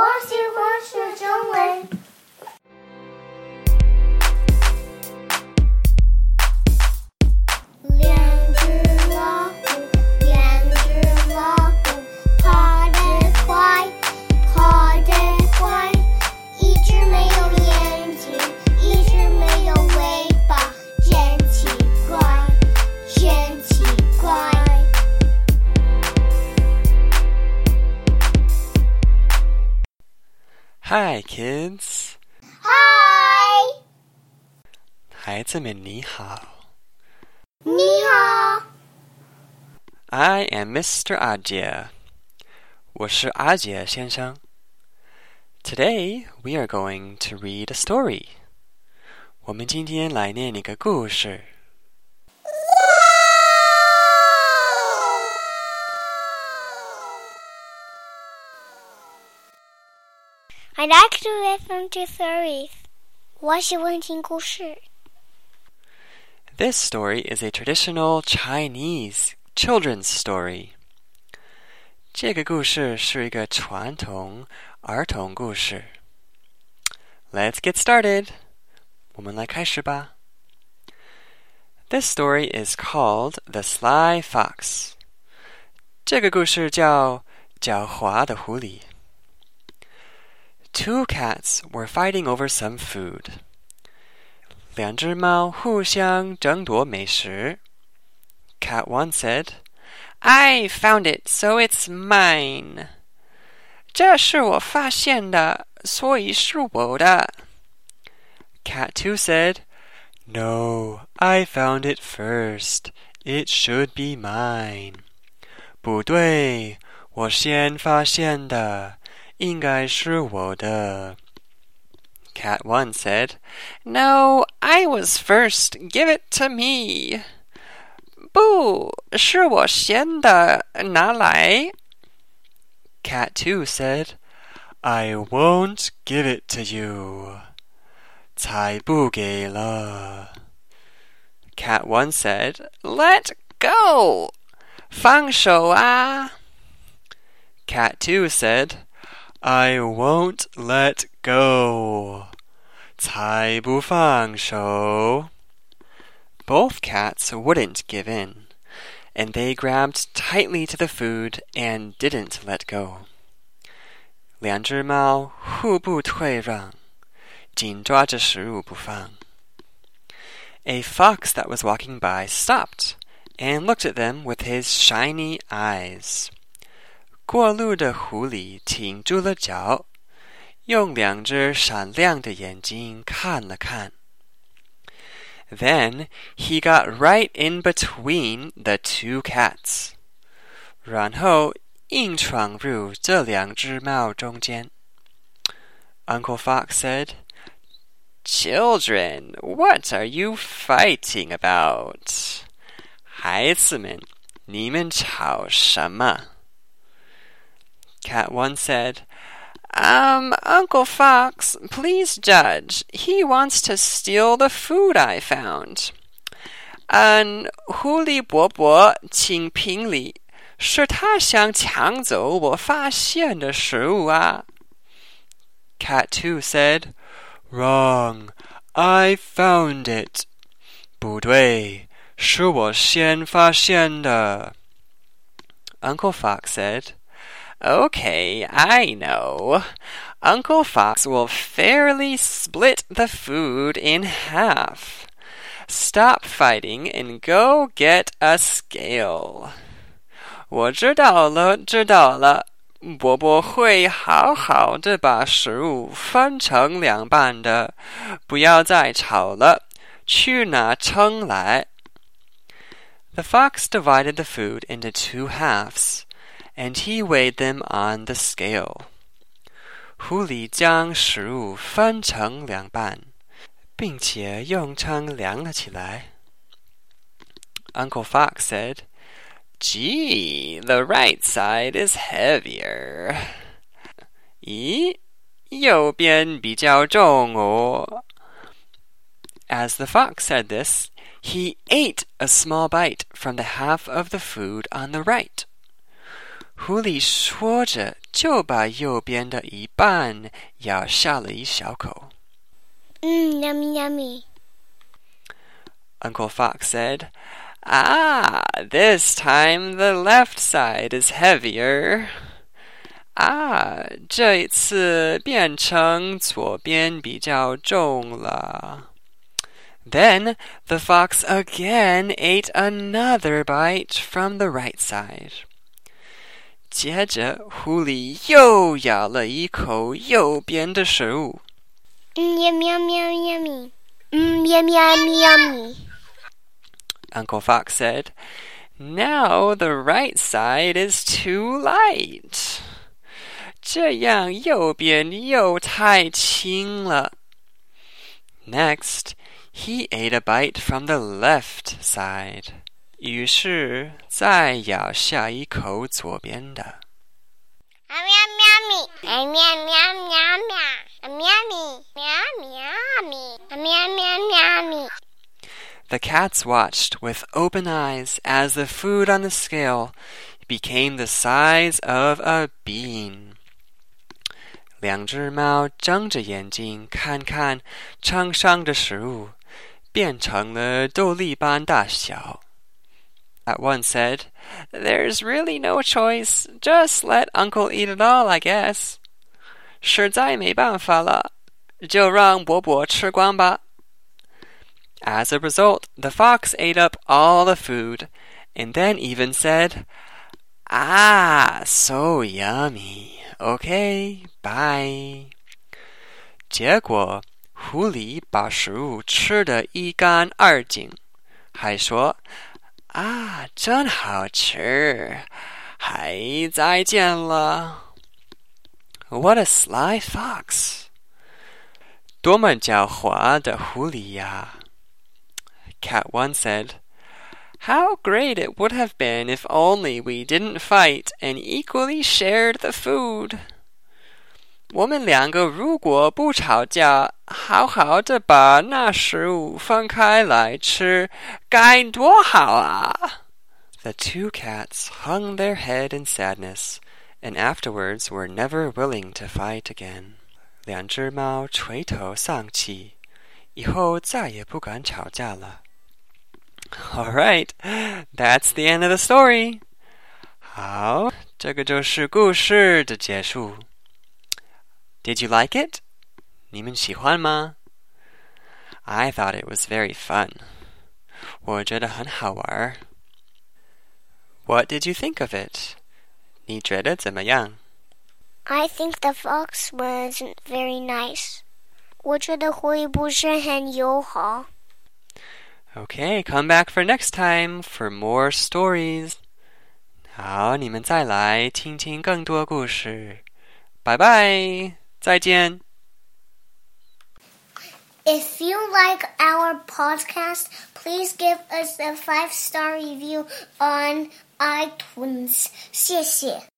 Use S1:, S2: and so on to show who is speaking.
S1: 我喜欢学中文。
S2: Hi, kids！
S1: 嗨，
S2: 孩子们你好
S1: 你好，
S2: ，I am Mr. 阿杰，我是阿杰先生。Today we are going to read a story。我们今天来念一个故事。
S1: I like to listen to stories. 我喜欢听故事。
S2: This story is a traditional Chinese children's story。这个故事是一个传统儿童故事。Let's get started。我们来开始吧。This story is called The Sly Fox。这个故事叫狡猾的狐狸。 Two cats were fighting over some food. 两只猫互相争夺美食。Cat one said, "I found it, so it's mine." 这是我发现的，所以是我的。Cat two said, "No, I found it first. It should be mine." 不对，我先发现的， 应该是我的。Cat 1 said, No, I was first. Give it to me. 不是我先的，拿来。Cat 2 said, I won't give it to you. 才不给了。Cat 1 said, Let go. 放手啊。Cat 2 said, I won't let go. 才不放手. Both cats wouldn't give in, and they grabbed tightly to the food and didn't let go. 两只猫互不退让，紧抓着食物不放。A fox that was walking by stopped and looked at them with his shiny eyes. 过路的狐狸挺住了脚，用两只闪亮的眼睛看了看。Then he got right in between the two cats，然后硬闯入这两只猫中间。Uncle Fox said, "Children, what are you fighting about?" 孩子们，你们吵什么 ？Cat 1 said, Um, Uncle Fox, please judge. He wants to steal the food I found. 嗯，狐狸伯伯，请评理，是他想抢走我发现的食物啊。Cat 2 said, Wrong. I found it. 不对，是我先发现的。Uncle Fox said, Okay, I know. Uncle Fox will fairly split the food in half. Stop fighting and go get a scale. 我知道了，知道了。伯伯会好好的把食物分成两半的。不要再吵了，去拿称来。The fox divided the food into two halves and he weighed them on the scale. 狐狸将食物分成两半，并且用称量了起来。Uncle Fox said, Gee, the right side is heavier. 咦，右边比较重哦。As the fox said this, he ate a small bite from the half of the food on the right. 狐狸说着 就把右边的一半咬下了一小口。
S1: Mmm, yummy, yummy.
S2: Uncle Fox said, Ah, this time the left side is heavier. 啊，这一次变成左边比较重了。Then the fox again ate another bite from the right side. 接着，狐狸又咬了一口右边的食物。
S1: Mmm, yummy, yummy, yummy. Mmm, yummy, yummy, yummy.
S2: Uncle Fox said, Now the right side is too light. 这样右边又太轻了。Next, he ate a bite from the left side. 于是再咬下一口左边的。
S1: 啊喵喵咪，啊喵喵喵喵，啊喵咪喵喵咪，啊喵喵喵咪。
S2: The cats watched with open eyes as the food on the scale became the size of a bean. 两只猫睁着眼睛看看称上的食物，变成了豆粒般大小。At one said, There's really no choice. Just let Uncle eat it all, I guess. 实在没办法了，就让伯伯吃光吧。As a result, the fox ate up all the food, and then even said, Ah, so yummy. Okay, bye. 结果，狐狸把食物吃得一干二净，还说：“ 啊，真好吃，还再见了。” What a sly fox! 多么狡猾的狐狸呀！Cat One said, How great it would have been if only we didn't fight and equally shared the food. 我们两个如果不吵架，好好的把那食物分开来吃，该多好啊！The two cats hung their head in sadness, and afterwards were never willing to fight again. 两只猫垂头丧气，以后再也不敢吵架了。All right, that's the end of the story. 好，这个就是故事的结束。 Did you like it? 你们喜欢吗？I thought it was very fun. 我觉得很好玩。What did you think of it? 你觉得怎么样
S1: I think the fox wasn't very nice. 我觉得狐狸不是很友好。
S2: Okay, come back for next time for more stories. 好，你们再来听听更多故事。拜拜， 再见。
S1: If you like our podcast, please give us a five star review on iTunes. 谢谢。